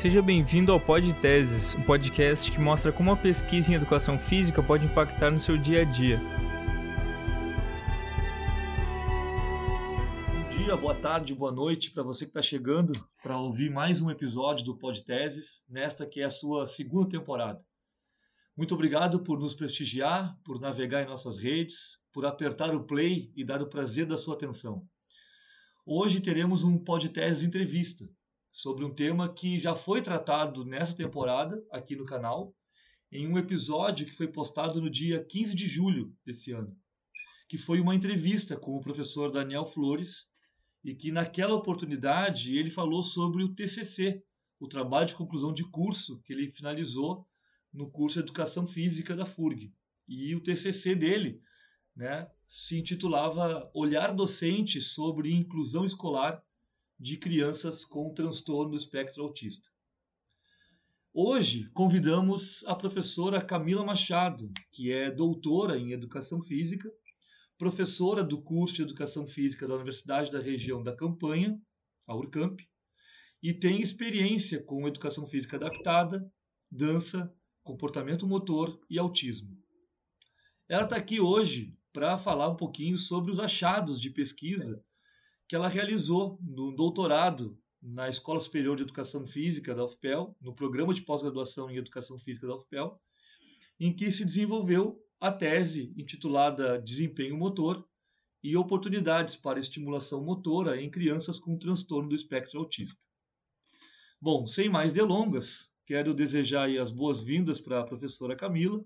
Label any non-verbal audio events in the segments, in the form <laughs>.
Seja bem-vindo ao Pod Teses, um podcast que mostra como a pesquisa em educação física pode impactar no seu dia a dia. Bom dia, boa tarde, boa noite para você que está chegando para ouvir mais um episódio do Pod Teses, nesta que é a sua segunda temporada. Muito obrigado por nos prestigiar, por navegar em nossas redes, por apertar o play e dar o prazer da sua atenção. Hoje teremos um Pod Teses entrevista sobre um tema que já foi tratado nessa temporada aqui no canal, em um episódio que foi postado no dia 15 de julho desse ano, que foi uma entrevista com o professor Daniel Flores e que naquela oportunidade ele falou sobre o TCC, o trabalho de conclusão de curso que ele finalizou no curso de Educação Física da FURG. E o TCC dele né, se intitulava Olhar Docente sobre Inclusão Escolar de crianças com transtorno do espectro autista. Hoje convidamos a professora Camila Machado, que é doutora em Educação Física, professora do curso de Educação Física da Universidade da Região da Campanha, a URCAMP, e tem experiência com Educação Física adaptada, dança, comportamento motor e autismo. Ela está aqui hoje para falar um pouquinho sobre os achados de pesquisa que ela realizou no doutorado na Escola Superior de Educação Física da UFPEL, no programa de pós-graduação em Educação Física da UFPEL, em que se desenvolveu a tese intitulada Desempenho Motor e oportunidades para estimulação motora em crianças com transtorno do espectro autista. Bom, sem mais delongas, quero desejar as boas-vindas para a professora Camila,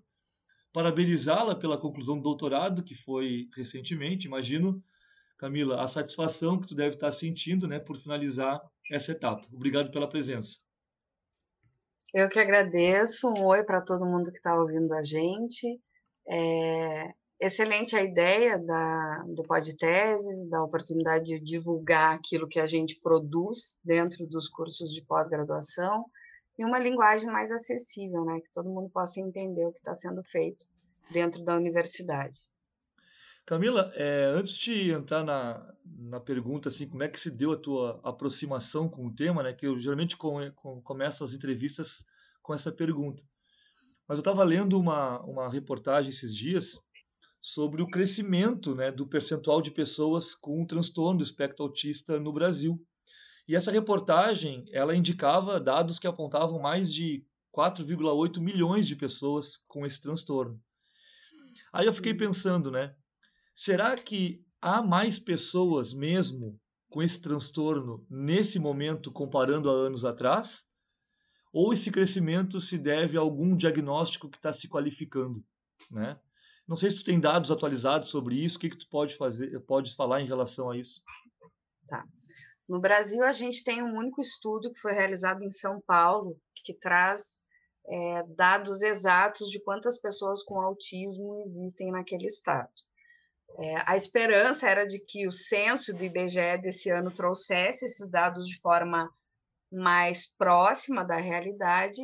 parabenizá-la pela conclusão do doutorado, que foi recentemente, imagino Camila, a satisfação que tu deve estar sentindo, né, por finalizar essa etapa. Obrigado pela presença. Eu que agradeço. Um oi para todo mundo que está ouvindo a gente. É excelente a ideia da, do Podteses, da oportunidade de divulgar aquilo que a gente produz dentro dos cursos de pós-graduação em uma linguagem mais acessível, né, que todo mundo possa entender o que está sendo feito dentro da universidade. Camila, é, antes de entrar na, na pergunta, assim, como é que se deu a tua aproximação com o tema, né? Que eu geralmente com, com, começo as entrevistas com essa pergunta. Mas eu estava lendo uma, uma reportagem esses dias sobre o crescimento né, do percentual de pessoas com transtorno do espectro autista no Brasil. E essa reportagem, ela indicava dados que apontavam mais de 4,8 milhões de pessoas com esse transtorno. Aí eu fiquei pensando, né? Será que há mais pessoas mesmo com esse transtorno nesse momento comparando a anos atrás? Ou esse crescimento se deve a algum diagnóstico que está se qualificando, né? Não sei se tu tem dados atualizados sobre isso, o que, que tu pode fazer, pode falar em relação a isso? Tá. No Brasil, a gente tem um único estudo que foi realizado em São Paulo, que traz é, dados exatos de quantas pessoas com autismo existem naquele estado. É, a esperança era de que o censo do IBGE desse ano trouxesse esses dados de forma mais próxima da realidade,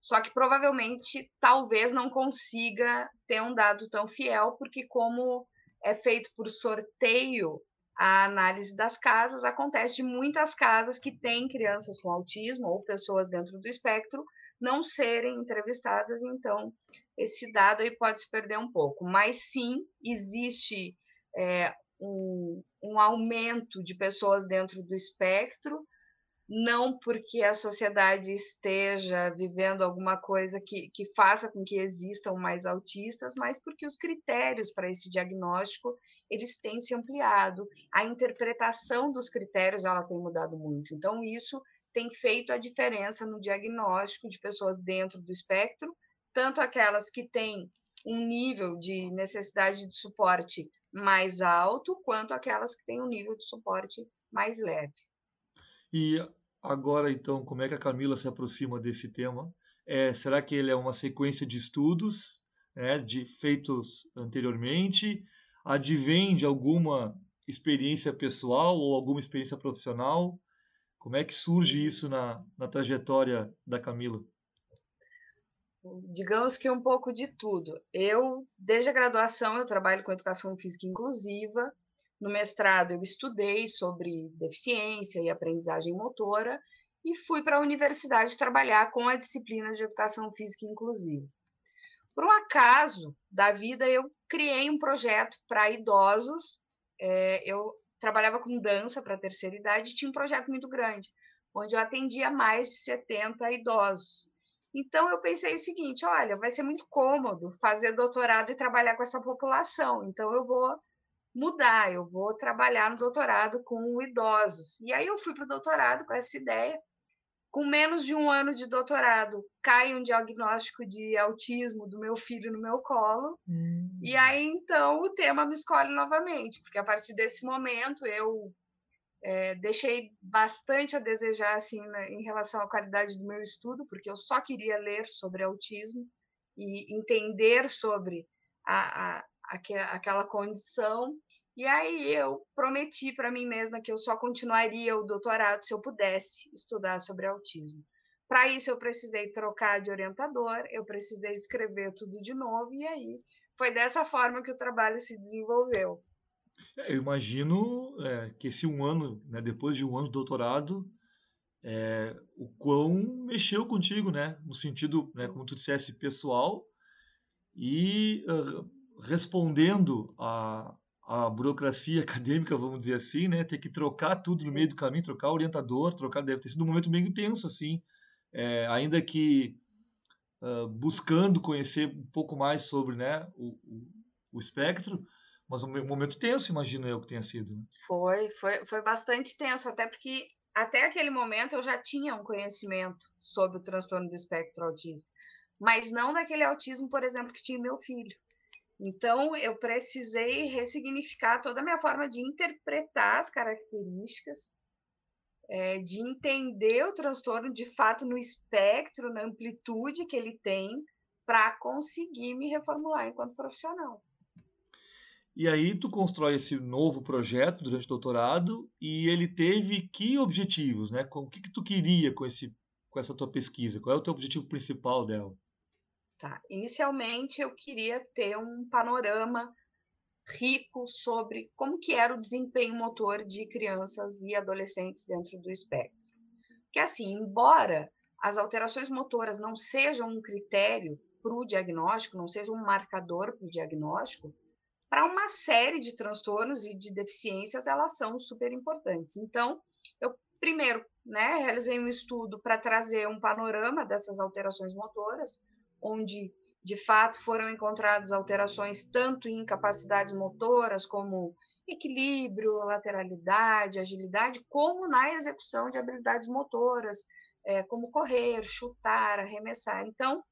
só que provavelmente talvez não consiga ter um dado tão fiel, porque como é feito por sorteio a análise das casas, acontece de muitas casas que têm crianças com autismo ou pessoas dentro do espectro não serem entrevistadas, então esse dado aí pode se perder um pouco. Mas sim, existe é, um, um aumento de pessoas dentro do espectro, não porque a sociedade esteja vivendo alguma coisa que, que faça com que existam mais autistas, mas porque os critérios para esse diagnóstico eles têm se ampliado, a interpretação dos critérios ela tem mudado muito. Então isso tem feito a diferença no diagnóstico de pessoas dentro do espectro, tanto aquelas que têm um nível de necessidade de suporte mais alto, quanto aquelas que têm um nível de suporte mais leve. E agora, então, como é que a Camila se aproxima desse tema? É, será que ele é uma sequência de estudos né, de feitos anteriormente? Advém de alguma experiência pessoal ou alguma experiência profissional? Como é que surge isso na, na trajetória da Camila? Digamos que um pouco de tudo. Eu, desde a graduação, eu trabalho com educação física inclusiva. No mestrado, eu estudei sobre deficiência e aprendizagem motora. e fui para a universidade trabalhar com a disciplina de educação física inclusiva. Por um acaso da vida, eu criei um projeto para idosos. É, eu trabalhava com dança para a terceira idade e tinha um projeto muito grande, onde eu atendia mais de 70 idosos. Então eu pensei o seguinte: olha, vai ser muito cômodo fazer doutorado e trabalhar com essa população. Então eu vou mudar, eu vou trabalhar no doutorado com idosos. E aí eu fui para o doutorado com essa ideia com menos de um ano de doutorado, cai um diagnóstico de autismo do meu filho no meu colo. Hum. E aí, então, o tema me escolhe novamente, porque a partir desse momento eu é, deixei bastante a desejar assim, né, em relação à qualidade do meu estudo, porque eu só queria ler sobre autismo e entender sobre a, a, a aquela condição. E aí eu prometi para mim mesma que eu só continuaria o doutorado se eu pudesse estudar sobre autismo. Para isso eu precisei trocar de orientador, eu precisei escrever tudo de novo e aí foi dessa forma que o trabalho se desenvolveu. É, eu imagino é, que esse um ano, né, depois de um ano de doutorado, é, o quão mexeu contigo, né, no sentido, né, como tu dissesse, pessoal e uh, respondendo a, a burocracia <laughs> acadêmica, vamos dizer assim, né? Ter que trocar tudo no meio do caminho, trocar orientador, trocar deve ter sido um momento meio intenso, assim. É, ainda que uh, buscando conhecer um pouco mais sobre, né, o, o, o, espectro, mas um momento tenso, imagino eu que tenha sido. Né? Foi, foi, foi bastante tenso, até porque até aquele momento eu já tinha um conhecimento sobre o transtorno do espectro autista, mas não daquele autismo, por exemplo, que tinha meu filho. Então, eu precisei ressignificar toda a minha forma de interpretar as características, é, de entender o transtorno de fato no espectro, na amplitude que ele tem, para conseguir me reformular enquanto profissional. E aí tu constrói esse novo projeto durante o doutorado e ele teve que objetivos, né? O que, que tu queria com, esse, com essa tua pesquisa? Qual é o teu objetivo principal dela? Tá. Inicialmente eu queria ter um panorama rico sobre como que era o desempenho motor de crianças e adolescentes dentro do espectro. Que assim, embora as alterações motoras não sejam um critério para o diagnóstico, não sejam um marcador para o diagnóstico, para uma série de transtornos e de deficiências elas são super importantes. Então, eu primeiro, né, realizei um estudo para trazer um panorama dessas alterações motoras, onde de fato foram encontradas alterações tanto em capacidades motoras como equilíbrio, lateralidade, agilidade, como na execução de habilidades motoras, é, como correr, chutar, arremessar. Então,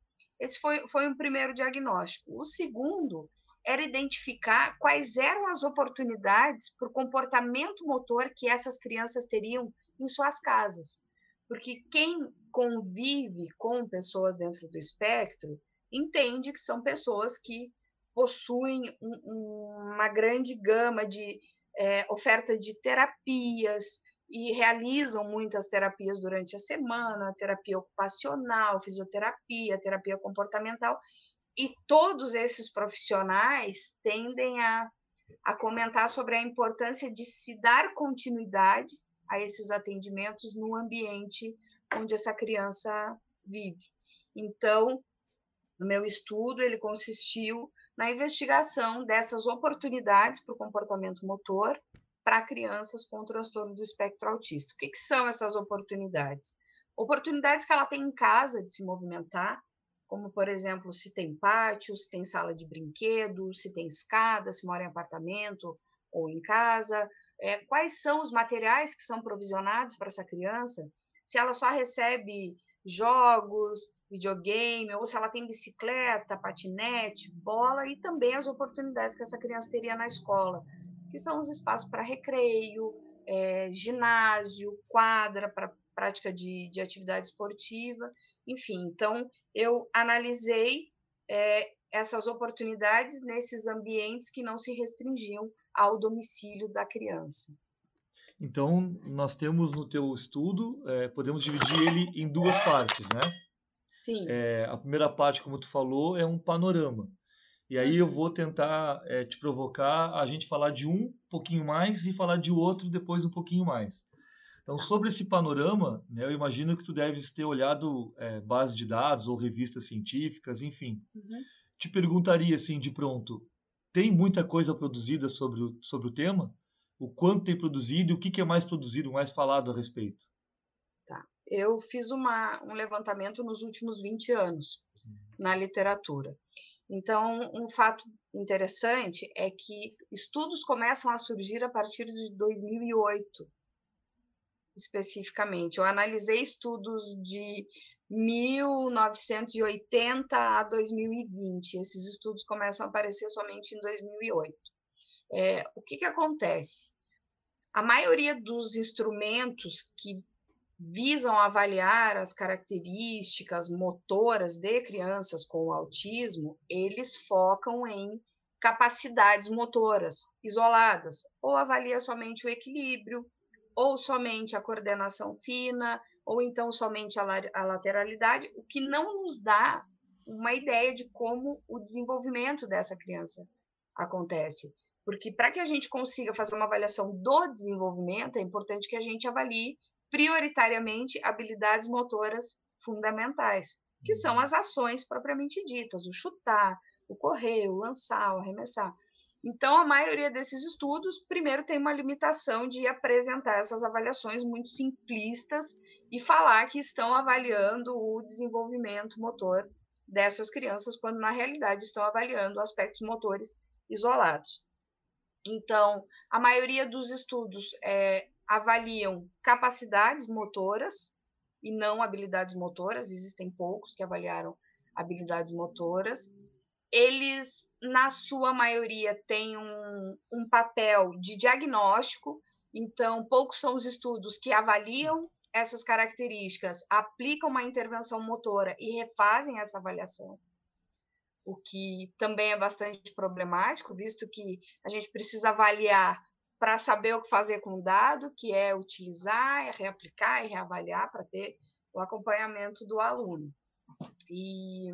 esse foi, foi um primeiro diagnóstico. O segundo era identificar quais eram as oportunidades para o comportamento motor que essas crianças teriam em suas casas. Porque quem convive com pessoas dentro do espectro entende que são pessoas que possuem um, uma grande gama de é, oferta de terapias e realizam muitas terapias durante a semana, terapia ocupacional, fisioterapia, terapia comportamental, e todos esses profissionais tendem a, a comentar sobre a importância de se dar continuidade a esses atendimentos no ambiente onde essa criança vive. Então, o meu estudo ele consistiu na investigação dessas oportunidades para o comportamento motor para crianças com transtorno do espectro autista. O que, que são essas oportunidades? Oportunidades que ela tem em casa de se movimentar, como, por exemplo, se tem pátio, se tem sala de brinquedo, se tem escada, se mora em apartamento ou em casa, é, quais são os materiais que são provisionados para essa criança, se ela só recebe jogos, videogame, ou se ela tem bicicleta, patinete, bola, e também as oportunidades que essa criança teria na escola, que são os espaços para recreio, é, ginásio, quadra para prática de, de atividade esportiva, enfim. Então, eu analisei é, essas oportunidades nesses ambientes que não se restringiam ao domicílio da criança. Então, nós temos no teu estudo, é, podemos dividir ele em duas partes, né? Sim. É, a primeira parte, como tu falou, é um panorama. E aí eu vou tentar é, te provocar a gente falar de um pouquinho mais e falar de outro depois um pouquinho mais. Então, sobre esse panorama, né, eu imagino que tu deves ter olhado é, bases de dados ou revistas científicas, enfim. Uhum. Te perguntaria, assim, de pronto, tem muita coisa produzida sobre o, sobre o tema? O quanto tem produzido e o que, que é mais produzido, mais falado a respeito? Tá. Eu fiz uma, um levantamento nos últimos 20 anos uhum. na literatura. Então, um fato interessante é que estudos começam a surgir a partir de 2008 especificamente. Eu analisei estudos de 1980 a 2020. Esses estudos começam a aparecer somente em 2008. É, o que, que acontece? A maioria dos instrumentos que visam avaliar as características motoras de crianças com autismo, eles focam em capacidades motoras isoladas, ou avalia somente o equilíbrio, ou somente a coordenação fina, ou então somente a, a lateralidade, o que não nos dá uma ideia de como o desenvolvimento dessa criança acontece. Porque para que a gente consiga fazer uma avaliação do desenvolvimento, é importante que a gente avalie prioritariamente habilidades motoras fundamentais, que são uhum. as ações propriamente ditas, o chutar, o correr, o lançar, o arremessar. Então, a maioria desses estudos, primeiro, tem uma limitação de apresentar essas avaliações muito simplistas e falar que estão avaliando o desenvolvimento motor dessas crianças, quando na realidade estão avaliando aspectos motores isolados. Então, a maioria dos estudos é, avaliam capacidades motoras e não habilidades motoras, existem poucos que avaliaram habilidades motoras eles, na sua maioria, têm um, um papel de diagnóstico, então, poucos são os estudos que avaliam essas características, aplicam uma intervenção motora e refazem essa avaliação, o que também é bastante problemático, visto que a gente precisa avaliar para saber o que fazer com o dado, que é utilizar, é reaplicar e reavaliar para ter o acompanhamento do aluno. E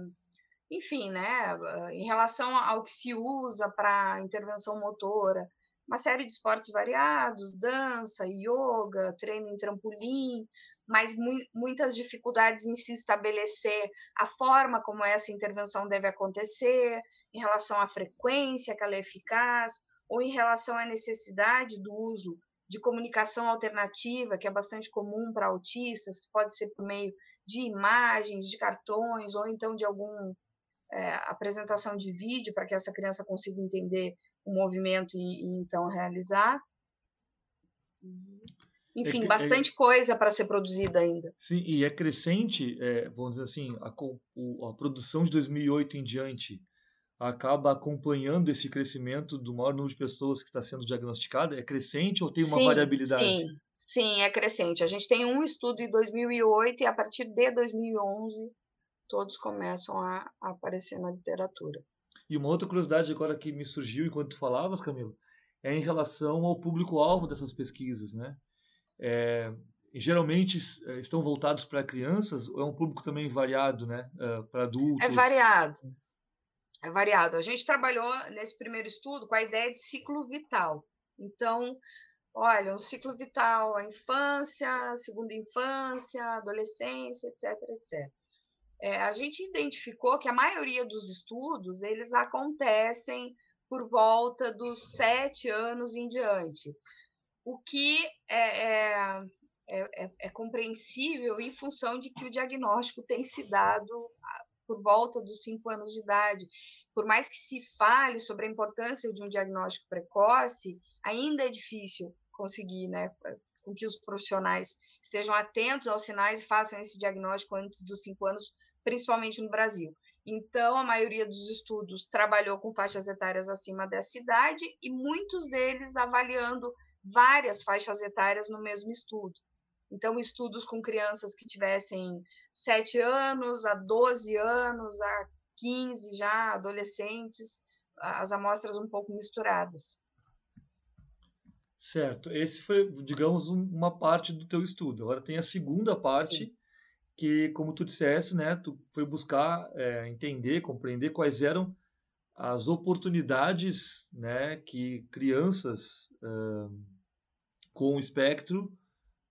enfim, né, em relação ao que se usa para intervenção motora, uma série de esportes variados, dança, yoga, treino em trampolim, mas mu muitas dificuldades em se estabelecer a forma como essa intervenção deve acontecer, em relação à frequência que ela é eficaz, ou em relação à necessidade do uso de comunicação alternativa, que é bastante comum para autistas, que pode ser por meio de imagens, de cartões, ou então de algum é, apresentação de vídeo para que essa criança consiga entender o movimento e, e então realizar. Enfim, é que, bastante é, coisa para ser produzida ainda. Sim, e é crescente, é, vamos dizer assim, a, a, produção de 2008 em diante acaba acompanhando esse crescimento do maior número de pessoas que está sendo diagnosticada? É crescente ou tem uma sim, variabilidade? Sim, sim, é crescente. A gente tem um estudo em 2008 e a partir de 2011 todos começam a, a aparecer na literatura. E uma outra curiosidade agora que me surgiu enquanto tu falavas, Camilo, é em relação ao público-alvo dessas pesquisas, né? É, geralmente é, estão voltados para crianças ou é um público também variado, né? Uh, para adultos? É variado. É variado. A gente trabalhou nesse primeiro estudo com a ideia de ciclo vital. Então, olha, um ciclo vital, a infância, segunda infância, adolescência, etc, etc é, a gente identificou que a maioria dos estudos eles acontecem por volta dos sete anos em diante, o que é, é, é, é compreensível em função de que o diagnóstico tem se dado por volta dos cinco anos de idade. Por mais que se fale sobre a importância de um diagnóstico precoce, ainda é difícil conseguir, né, com que os profissionais estejam atentos aos sinais e façam esse diagnóstico antes dos cinco anos, principalmente no Brasil. Então, a maioria dos estudos trabalhou com faixas etárias acima dessa idade e muitos deles avaliando várias faixas etárias no mesmo estudo. Então, estudos com crianças que tivessem 7 anos, a 12 anos, a 15 já, adolescentes, as amostras um pouco misturadas. Certo. Esse foi, digamos, uma parte do teu estudo. Agora tem a segunda parte, Sim que, como tu disseste, né, tu foi buscar é, entender, compreender quais eram as oportunidades né, que crianças uh, com espectro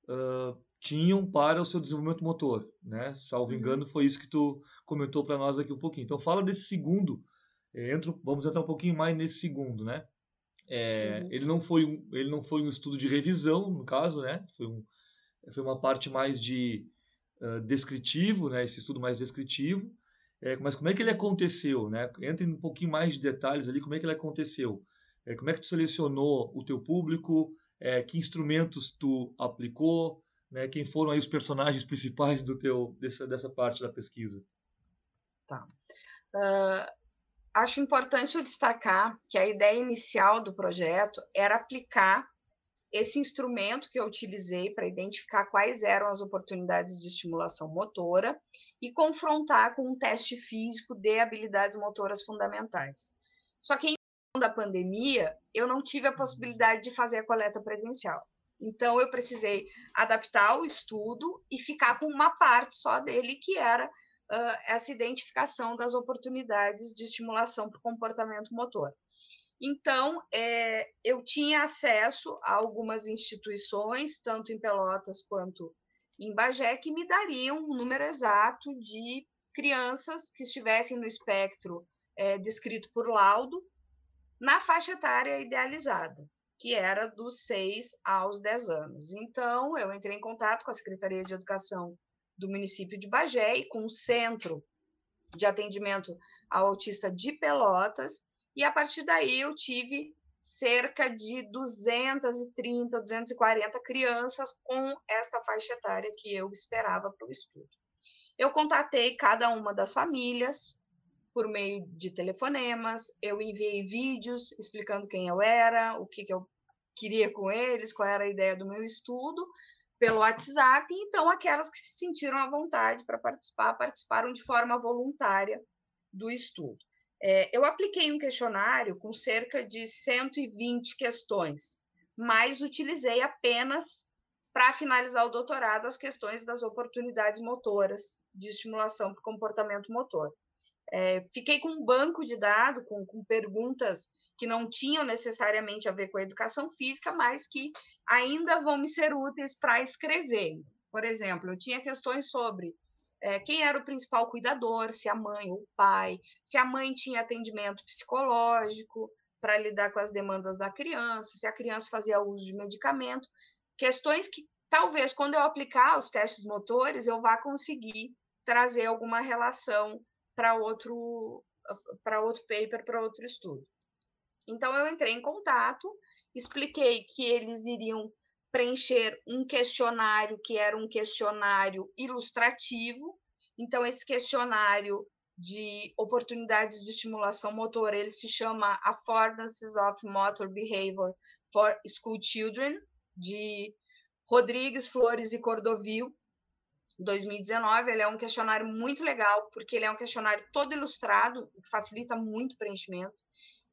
uh, tinham para o seu desenvolvimento motor, né? Salvo uhum. engano, foi isso que tu comentou para nós aqui um pouquinho. Então fala desse segundo, é, entro, vamos entrar um pouquinho mais nesse segundo, né? É, uhum. Ele não foi um, ele não foi um estudo de revisão, no caso, né? Foi, um, foi uma parte mais de descritivo, né? Esse estudo mais descritivo. É, mas como é que ele aconteceu, né? Entre um pouquinho mais de detalhes ali, como é que ele aconteceu? É, como é que tu selecionou o teu público? É, que instrumentos tu aplicou? Né? Quem foram aí os personagens principais do teu dessa, dessa parte da pesquisa? Tá. Uh, acho importante eu destacar que a ideia inicial do projeto era aplicar esse instrumento que eu utilizei para identificar quais eram as oportunidades de estimulação motora e confrontar com um teste físico de habilidades motoras fundamentais. Só que em da pandemia, eu não tive a possibilidade de fazer a coleta presencial. Então, eu precisei adaptar o estudo e ficar com uma parte só dele, que era uh, essa identificação das oportunidades de estimulação para o comportamento motor. Então, é, eu tinha acesso a algumas instituições, tanto em Pelotas quanto em Bagé, que me dariam um número exato de crianças que estivessem no espectro é, descrito por laudo, na faixa etária idealizada, que era dos 6 aos 10 anos. Então, eu entrei em contato com a Secretaria de Educação do município de Bagé e com o Centro de Atendimento ao Autista de Pelotas, e a partir daí eu tive cerca de 230, 240 crianças com esta faixa etária que eu esperava para o estudo. Eu contatei cada uma das famílias por meio de telefonemas, eu enviei vídeos explicando quem eu era, o que, que eu queria com eles, qual era a ideia do meu estudo, pelo WhatsApp, então aquelas que se sentiram à vontade para participar, participaram de forma voluntária do estudo. É, eu apliquei um questionário com cerca de 120 questões, mas utilizei apenas para finalizar o doutorado as questões das oportunidades motoras de estimulação para o comportamento motor. É, fiquei com um banco de dados com, com, perguntas que não tinham necessariamente a ver com a educação física, mas que ainda vão me ser úteis para escrever. Por exemplo, eu tinha questões sobre é, quem era o principal cuidador, se a mãe ou o pai, se a mãe tinha atendimento psicológico para lidar com as demandas da criança, se a criança fazia uso de medicamento, questões que talvez quando eu aplicar os testes motores eu vá conseguir trazer alguma relação para outro para outro paper, para outro estudo. Então eu entrei em contato, expliquei que eles iriam preencher um questionário que era um questionário ilustrativo. Então, esse questionário de oportunidades de estimulação motor, ele se chama Affordances of Motor Behavior for School Children, de Rodrigues, Flores e Cordovil, 2019. Ele é um questionário muito legal, porque ele é um questionário todo ilustrado, que facilita muito o preenchimento.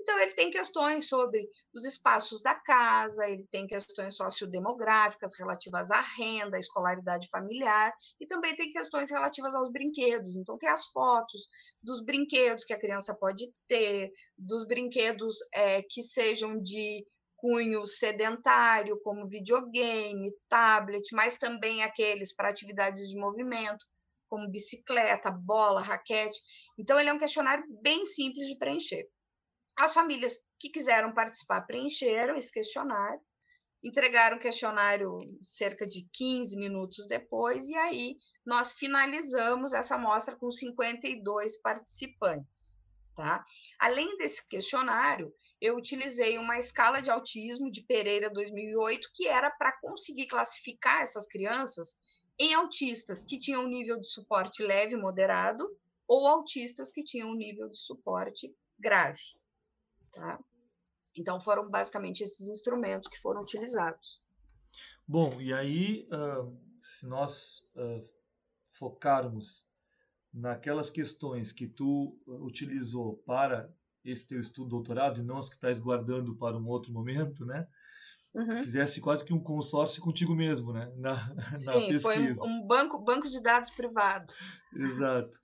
Então, ele tem questões sobre os espaços da casa, ele tem questões sociodemográficas relativas à renda, à escolaridade familiar, e também tem questões relativas aos brinquedos. Então, tem as fotos dos brinquedos que a criança pode ter, dos brinquedos é, que sejam de cunho sedentário, como videogame, tablet, mas também aqueles para atividades de movimento, como bicicleta, bola, raquete. Então, ele é um questionário bem simples de preencher. As famílias que quiseram participar preencheram esse questionário, entregaram o questionário cerca de 15 minutos depois, e aí nós finalizamos essa amostra com 52 participantes. Tá? Além desse questionário, eu utilizei uma escala de autismo de Pereira 2008, que era para conseguir classificar essas crianças em autistas que tinham um nível de suporte leve moderado ou autistas que tinham um nível de suporte grave. Tá? Então, foram basicamente esses instrumentos que foram utilizados. Bom, e aí, uh, se nós uh, focarmos naquelas questões que tu utilizou para esse teu estudo doutorado e não as que estás guardando para um outro momento, né? Uhum. Fizesse quase que um consórcio contigo mesmo, né? Na, <laughs> Sim, na pesquisa. foi um banco, banco de dados privado. Exato.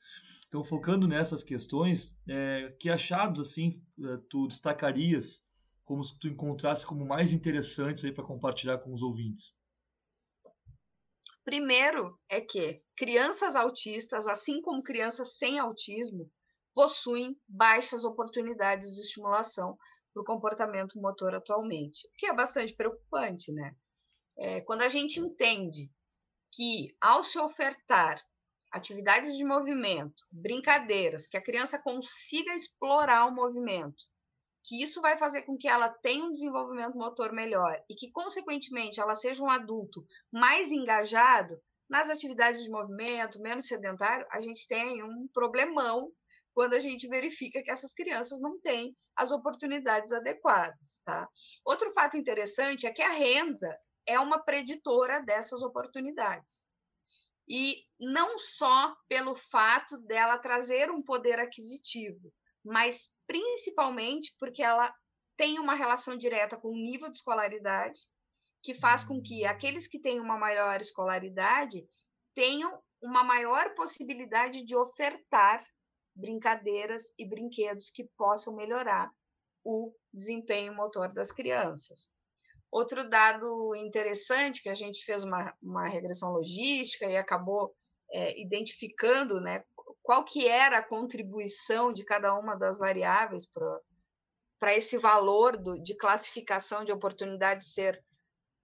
Então, focando nessas questões, é, que achados assim é, tu destacarias como se tu encontrasse como mais interessantes aí para compartilhar com os ouvintes? Primeiro é que crianças autistas, assim como crianças sem autismo, possuem baixas oportunidades de estimulação para o comportamento motor atualmente, o que é bastante preocupante, né? É, quando a gente entende que, ao se ofertar atividades de movimento, brincadeiras, que a criança consiga explorar o movimento, que isso vai fazer com que ela tenha um desenvolvimento motor melhor e que, consequentemente, ela seja um adulto mais engajado nas atividades de movimento, menos sedentário, a gente tem um problemão quando a gente verifica que essas crianças não têm as oportunidades adequadas, tá? Outro fato interessante é que a renda é uma preditora dessas oportunidades. E não só pelo fato dela trazer um poder aquisitivo, mas principalmente porque ela tem uma relação direta com o nível de escolaridade, que faz com que aqueles que têm uma maior escolaridade tenham uma maior possibilidade de ofertar brincadeiras e brinquedos que possam melhorar o desempenho motor das crianças. Outro dado interessante que a gente fez uma, uma regressão logística e acabou é, identificando né, qual que era a contribuição de cada uma das variáveis para esse valor do, de classificação de oportunidade ser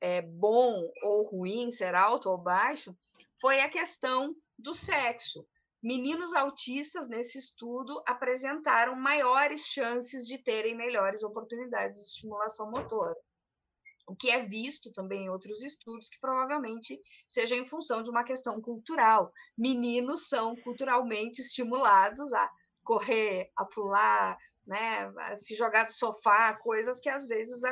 é, bom ou ruim, ser alto ou baixo, foi a questão do sexo meninos autistas nesse estudo apresentaram maiores chances de terem melhores oportunidades de estimulação motora. O que é visto também em outros estudos, que provavelmente seja em função de uma questão cultural. Meninos são culturalmente estimulados a correr, a pular, né, a se jogar do sofá, coisas que às vezes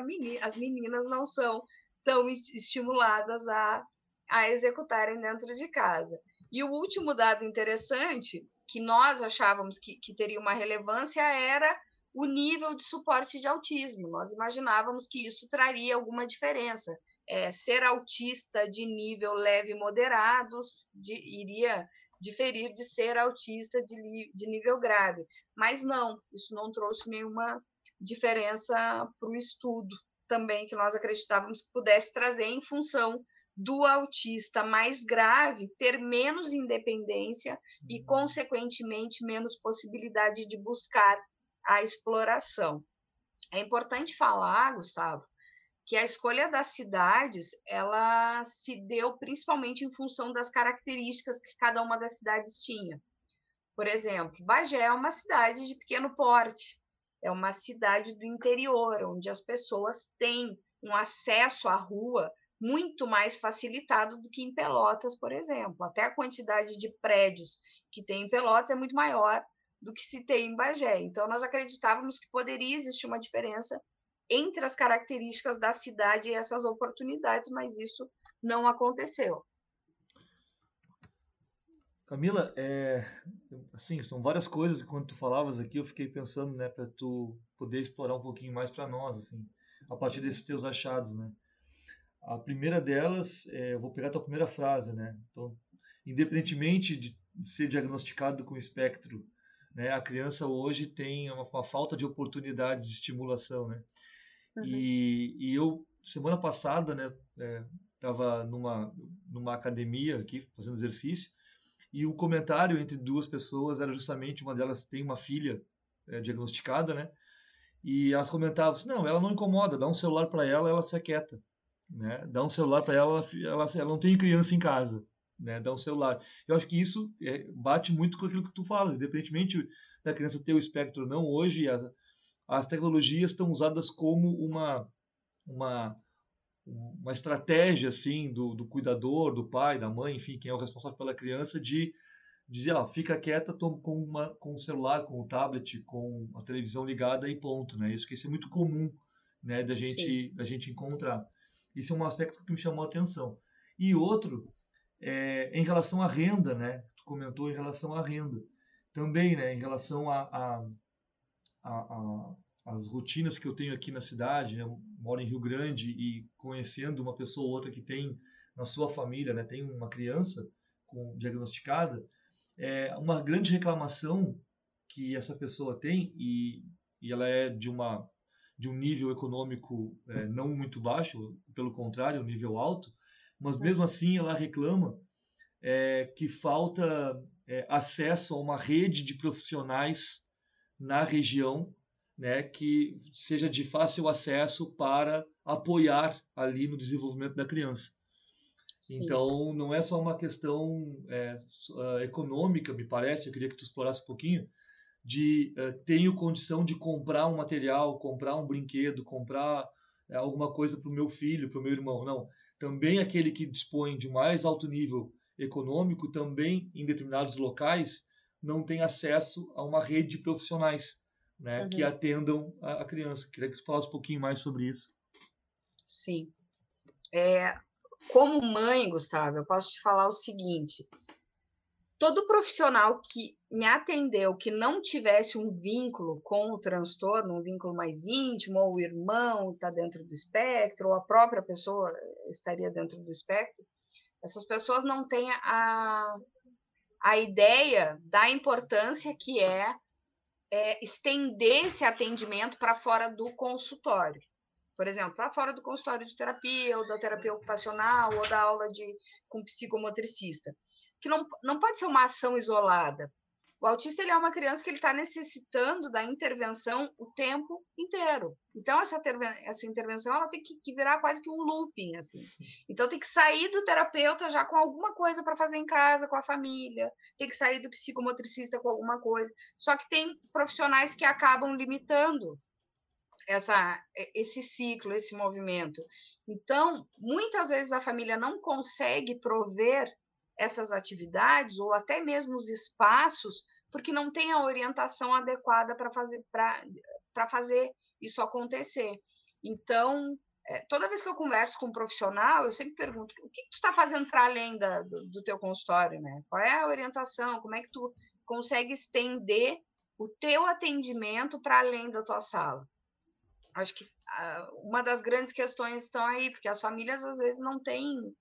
as meninas não são tão estimuladas a, a executarem dentro de casa. E o último dado interessante, que nós achávamos que, que teria uma relevância, era o nível de suporte de autismo. Nós imaginávamos que isso traria alguma diferença. É, ser autista de nível leve e moderado de, iria diferir de ser autista de, de nível grave. Mas não, isso não trouxe nenhuma diferença para o estudo também que nós acreditávamos que pudesse trazer em função do autista mais grave ter menos independência e, uhum. consequentemente, menos possibilidade de buscar a exploração. É importante falar, Gustavo, que a escolha das cidades ela se deu principalmente em função das características que cada uma das cidades tinha. Por exemplo, Bagé é uma cidade de pequeno porte, é uma cidade do interior, onde as pessoas têm um acesso à rua muito mais facilitado do que em Pelotas, por exemplo. Até a quantidade de prédios que tem em Pelotas é muito maior do que se tem em Bagé. Então, nós acreditávamos que poderia existir uma diferença entre as características da cidade e essas oportunidades, mas isso não aconteceu. Camila, é, assim, são várias coisas que quando tu falavas aqui eu fiquei pensando, né, para tu poder explorar um pouquinho mais para nós, assim, a partir desses teus achados, né? A primeira delas, é, eu vou pegar a tua primeira frase, né? Então, independentemente de ser diagnosticado com espectro, né, a criança hoje tem uma, uma falta de oportunidades de estimulação, né? Uhum. E, e, eu semana passada, né, estava é, numa numa academia aqui fazendo exercício e o comentário entre duas pessoas era justamente uma delas tem uma filha é, diagnosticada, né? E elas comentavam assim, não, ela não incomoda, dá um celular para ela, ela se aquieta né? Dá um celular para ela, ela, ela não tem criança em casa, né? Dá um celular. Eu acho que isso é, bate muito com aquilo que tu falas, independentemente da criança ter o espectro ou não, hoje a, as tecnologias estão usadas como uma uma uma estratégia assim do, do cuidador, do pai, da mãe, enfim, quem é o responsável pela criança de dizer, ó, fica quieta com uma com o celular, com o tablet, com a televisão ligada e ponto, né? Isso que isso é muito comum, né, da gente Sim. da gente encontrar. Isso é um aspecto que me chamou a atenção. E outro, é, em relação à renda, né? Tu comentou em relação à renda. Também, né? Em relação a, a, a, a as rotinas que eu tenho aqui na cidade, né? Eu moro em Rio Grande e conhecendo uma pessoa ou outra que tem na sua família, né? Tem uma criança com diagnosticada, é uma grande reclamação que essa pessoa tem e, e ela é de uma de um nível econômico é, não muito baixo, pelo contrário, um nível alto, mas mesmo assim ela reclama é, que falta é, acesso a uma rede de profissionais na região, né, que seja de fácil acesso para apoiar ali no desenvolvimento da criança. Sim. Então, não é só uma questão é, uh, econômica, me parece, eu queria que tu explorasse um pouquinho, de uh, tenho condição de comprar um material, comprar um brinquedo, comprar uh, alguma coisa para o meu filho, para o meu irmão. Não. Também aquele que dispõe de mais alto nível econômico, também em determinados locais, não tem acesso a uma rede de profissionais né, uhum. que atendam a, a, criança. Queria que tu falasse um pouquinho mais sobre isso. Sim. É, como mãe, Gustavo, eu posso te falar o seguinte: todo profissional que me atendeu que não tivesse um vínculo com o transtorno, um vínculo mais íntimo, ou o irmão está dentro do espectro, ou a própria pessoa estaria dentro do espectro, essas pessoas não têm a, a ideia da importância que é, é estender esse atendimento para fora do consultório. Por exemplo, para fora do consultório de terapia, ou da terapia ocupacional, ou da aula de, com psicomotricista, que não, não pode ser uma ação isolada. O autista ele é uma criança que ele está necessitando da intervenção o tempo inteiro. Então, essa, essa intervenção ela tem que, que, virar quase que um looping. assim. Então, tem que sair do terapeuta já com alguma coisa para fazer em casa, com a família, tem que sair do psicomotricista com alguma coisa. Só que tem profissionais que acabam limitando essa, esse ciclo, esse movimento. Então, muitas vezes a família não consegue prover essas atividades ou até mesmo os espaços, porque não tem a orientação adequada para fazer, fazer isso acontecer. Então, é, toda vez que eu converso com um profissional, eu sempre pergunto o que, que tu está fazendo para além da, do, do, teu consultório, né? Qual é a orientação? Como é que tu consegue estender o teu atendimento para além da tua sala? acho que uh, uma das grandes questões estão aí, porque as famílias às vezes não têm,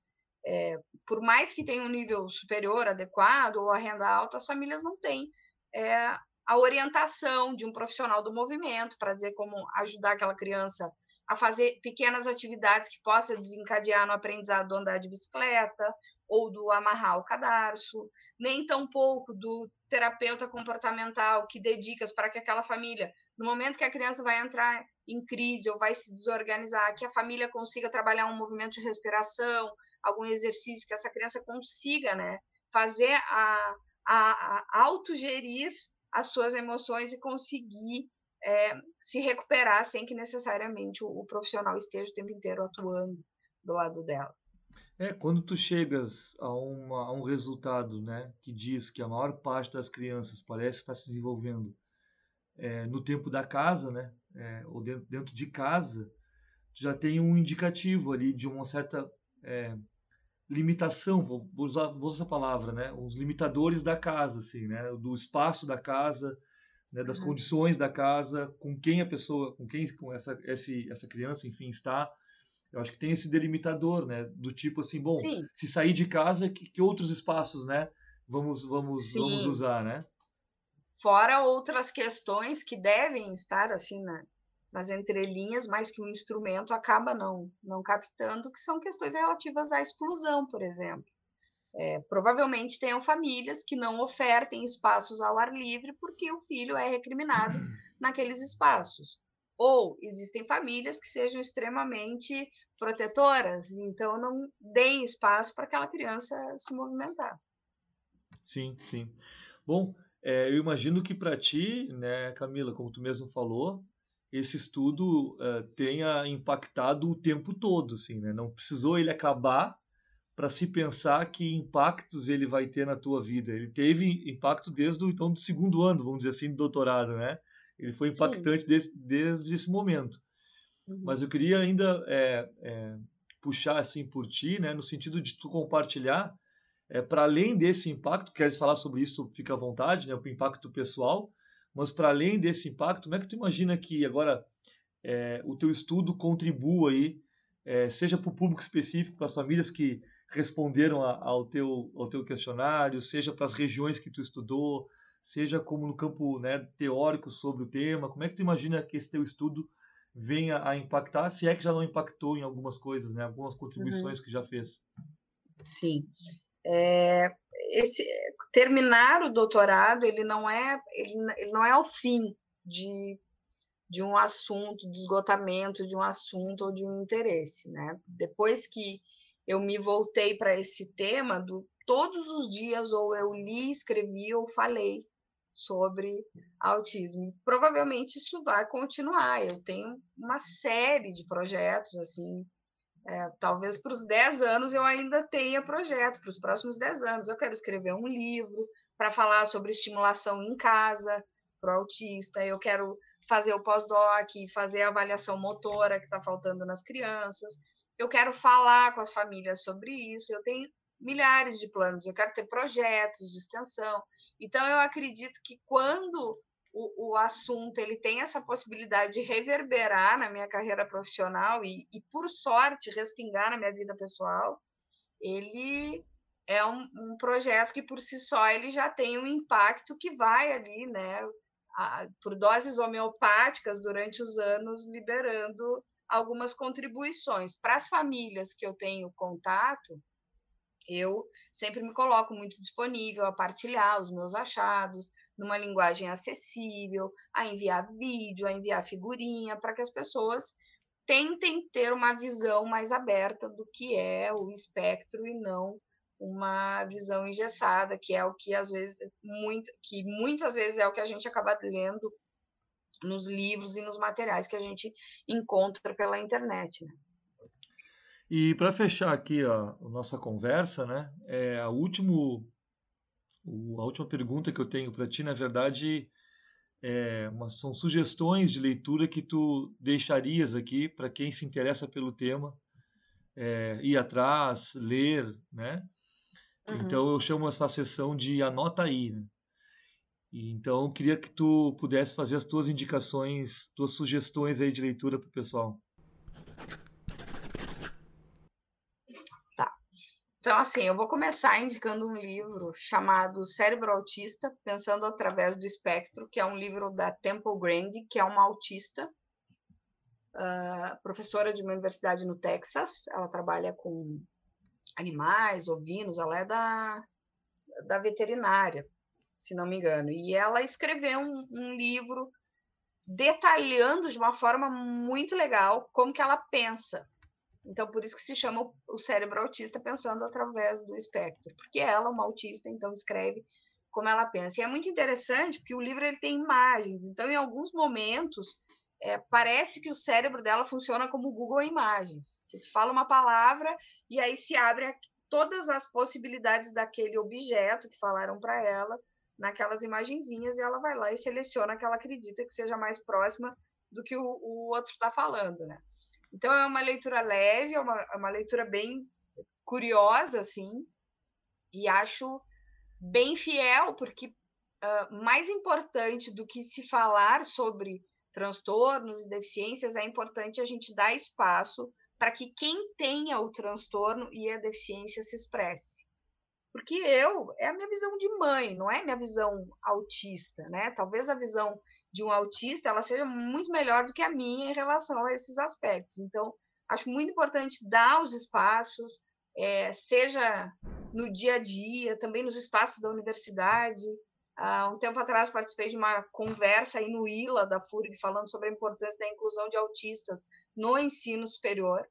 é, por mais que tenham um nível superior, adequado, ou a renda alta, as famílias não têm é, a orientação de um profissional do movimento para dizer como ajudar aquela criança a fazer pequenas atividades que possa desencadear no aprendizado do andar de bicicleta ou do amarrar o cadarço, nem tampouco do terapeuta comportamental que dedica para que aquela família, no momento que a criança vai entrar em crise ou vai se desorganizar, que a família consiga trabalhar um movimento de respiração, algum exercício, que essa criança consiga né, fazer a, a, a autogerir as suas emoções e conseguir é, se recuperar sem que necessariamente o, o, profissional esteja o tempo inteiro atuando do lado dela. É, quando tu chegas a, uma, a um resultado né, que diz que a maior parte das crianças parece estar se desenvolvendo é, no tempo da casa, né, é, ou dentro, dentro de casa, já tem um indicativo ali de uma certa é, limitação, vou usar, vou usar essa palavra, né? Os limitadores da casa, assim, né? Do espaço da casa, né? das uhum. condições da casa, com quem a pessoa, com quem com essa, esse, essa criança, enfim, está. Eu acho que tem esse delimitador, né? Do tipo assim, bom, Sim. se sair de casa, que, que outros espaços, né? Vamos, vamos, vamos usar, né? Fora outras questões que devem estar assim na, nas entrelinhas, mas que o instrumento acaba não, não captando, que são questões relativas à exclusão, por exemplo. É, provavelmente tenham famílias que não ofertem espaços ao ar livre porque o filho é recriminado <clears throat> naqueles espaços. Ou existem famílias que sejam extremamente protetoras, então não deem espaço para aquela criança se movimentar. Sim, sim. Bom, é, eu imagino que para ti, né, Camila, como tu mesmo falou, esse estudo uh, tenha impactado o tempo todo, assim, né? Não precisou ele acabar para se pensar que impactos ele vai ter na tua vida. Ele teve impacto desde o então do segundo ano, vamos dizer assim, do doutorado, né? Ele foi impactante desde, desde esse momento. Uhum. Mas eu queria ainda é, é, puxar assim por ti, né? No sentido de tu compartilhar é, para além desse impacto, queres falar sobre isso, fica à vontade, né, o impacto pessoal, mas para além desse impacto, como é que tu imagina que agora é, o teu estudo contribua aí, é, seja para o público específico, para as famílias que responderam a, ao, teu, ao teu questionário, seja para as regiões que tu estudou, seja como no campo né, teórico sobre o tema, como é que tu imagina que esse teu estudo venha a impactar, se é que já não impactou em algumas coisas, né? Algumas contribuições uhum. que já fez. Sim. É, esse, terminar o doutorado ele não é ele, ele não é o fim de, de um assunto, de esgotamento de um assunto ou de um interesse, né? Depois que eu me voltei para esse tema, do, todos os dias ou eu li, escrevi ou falei sobre autismo. provavelmente isso vai continuar. Eu tenho uma série de projetos, assim, é, talvez para os 10 anos eu ainda tenha projeto, para os próximos 10 anos. Eu quero escrever um livro para falar sobre estimulação em casa para o autista, eu quero fazer o pós-doc, fazer a avaliação motora que está faltando nas crianças, eu quero falar com as famílias sobre isso, eu tenho milhares de planos, eu quero ter projetos de extensão. Então, eu acredito que quando o, o, assunto ele tem essa possibilidade de reverberar na minha carreira profissional e, e por sorte, respingar na minha vida pessoal, ele é um, um, projeto que por si só ele já tem um impacto que vai ali, né, a, por doses homeopáticas durante os anos, liberando algumas contribuições. Para as famílias que eu tenho contato, eu sempre me coloco muito disponível a partilhar os meus achados numa linguagem acessível, a enviar vídeo, a enviar figurinha, para que as pessoas tentem ter uma visão mais aberta do que é o espectro e não uma visão engessada, que é o que às vezes muito, que muitas vezes é o que a gente acaba lendo nos livros e nos materiais que a gente encontra pela internet. Né? E para fechar aqui a, a, nossa conversa, né, é a, último, a última pergunta que eu tenho para ti, na verdade, é uma, são sugestões de leitura que tu deixarias aqui para quem se interessa pelo tema, é, ir atrás, ler, né? Uhum. Então eu chamo essa sessão de anota aí. Né? Então eu queria que tu pudesse fazer as tuas indicações, tuas sugestões aí de leitura para o pessoal. Então, assim, eu vou começar indicando um livro chamado Cérebro Autista, Pensando Através do Espectro, que é um livro da Temple Grande, que é uma autista, uh, professora de uma universidade no Texas. Ela trabalha com animais, ovinos, ela é da, da veterinária, se não me engano. E ela escreveu um, um livro detalhando de uma forma muito legal como que ela pensa então, por isso que se chama o cérebro autista pensando através do espectro, porque ela, uma autista, então escreve como ela pensa. E é muito interessante porque o livro ele tem imagens, então em alguns momentos é, parece que o cérebro dela funciona como o Google Imagens, que tu fala uma palavra e aí se abre todas as possibilidades daquele objeto que falaram para ela naquelas imagenzinhas e ela vai lá e seleciona que ela acredita que seja mais próxima do que o, o outro está falando, né? Então é uma leitura leve, é uma, é uma leitura bem curiosa, assim, e acho bem fiel, porque uh, mais importante do que se falar sobre transtornos e deficiências, é importante a gente dar espaço para que quem tenha o transtorno e a deficiência se expresse. Porque eu, é a minha visão de mãe, não é minha visão autista, né? Talvez a visão de um autista, ela seja muito melhor do que a minha em relação a esses aspectos. Então, acho muito importante dar os espaços, é, seja no dia a dia, também nos espaços da universidade. Há um tempo atrás participei de uma conversa aí no ILA da FURG falando sobre a importância da inclusão de autistas no ensino superior,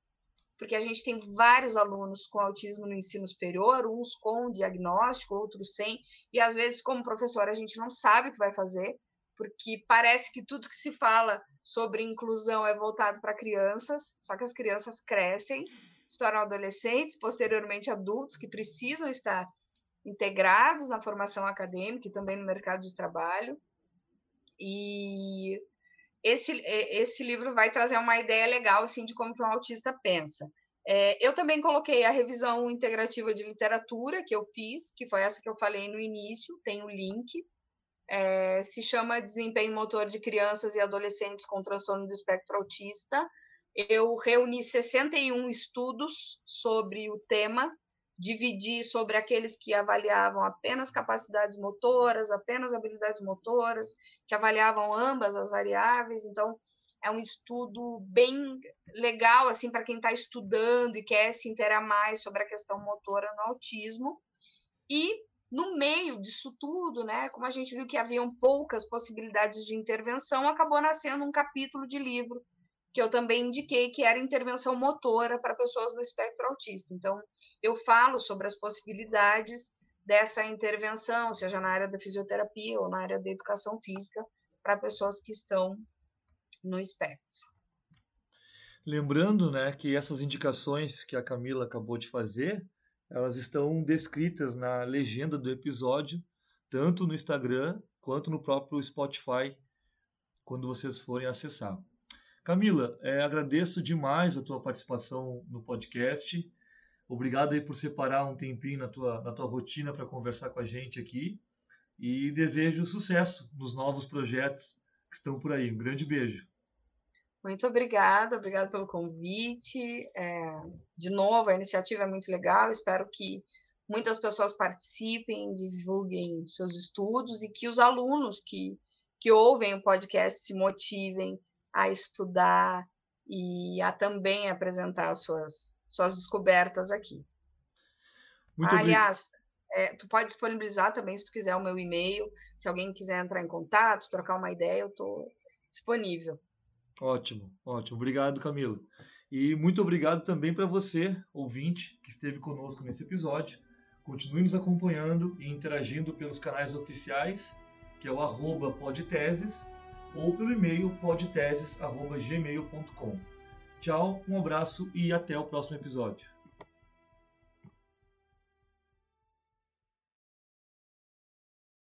porque a gente tem vários alunos com autismo no ensino superior, uns com diagnóstico, outros sem, e às vezes, como professor, a gente não sabe o que vai fazer, porque parece que tudo que se fala sobre inclusão é voltado para crianças, só que as crianças crescem, se tornam adolescentes, posteriormente adultos que precisam estar integrados na formação acadêmica e também no mercado de trabalho. E esse, esse livro vai trazer uma ideia legal assim de como que um autista pensa. É, eu também coloquei a revisão integrativa de literatura que eu fiz, que foi essa que eu falei no início, tem o link é, se chama Desempenho Motor de Crianças e Adolescentes com Transtorno do Espectro Autista. Eu reuni 61 estudos sobre o tema, dividi sobre aqueles que avaliavam apenas capacidades motoras, apenas habilidades motoras, que avaliavam ambas as variáveis. Então, é um estudo bem legal assim para quem está estudando e quer se inteirar mais sobre a questão motora no autismo. E no meio disso tudo, né, como a gente viu que haviam poucas possibilidades de intervenção, acabou nascendo um capítulo de livro que eu também indiquei que era intervenção motora para pessoas no espectro autista. Então, eu falo sobre as possibilidades dessa intervenção, seja na área da fisioterapia ou na área da educação física, para pessoas que estão no espectro. Lembrando, né, que essas indicações que a Camila acabou de fazer, elas estão descritas na legenda do episódio, tanto no Instagram quanto no próprio Spotify, quando vocês forem acessar. Camila, é, agradeço demais a tua participação no podcast. Obrigado aí por separar um tempinho na tua, na tua rotina para conversar com a gente aqui. E desejo sucesso nos novos projetos que estão por aí. Um grande beijo. Muito obrigada, obrigada pelo convite. É, de novo, a iniciativa é muito legal. Espero que muitas pessoas participem, divulguem seus estudos e que os alunos que, que ouvem o podcast se motivem a estudar e a também apresentar suas, suas descobertas aqui. Muito Aliás, é, tu pode disponibilizar também, se tu quiser, o meu e-mail. Se alguém quiser entrar em contato, trocar uma ideia, eu estou disponível. Ótimo, ótimo. Obrigado, Camila. E muito obrigado também para você, ouvinte, que esteve conosco nesse episódio. Continue nos acompanhando e interagindo pelos canais oficiais, que é o arroba podteses, ou pelo e-mail podteses.gmail.com. Tchau, um abraço e até o próximo episódio.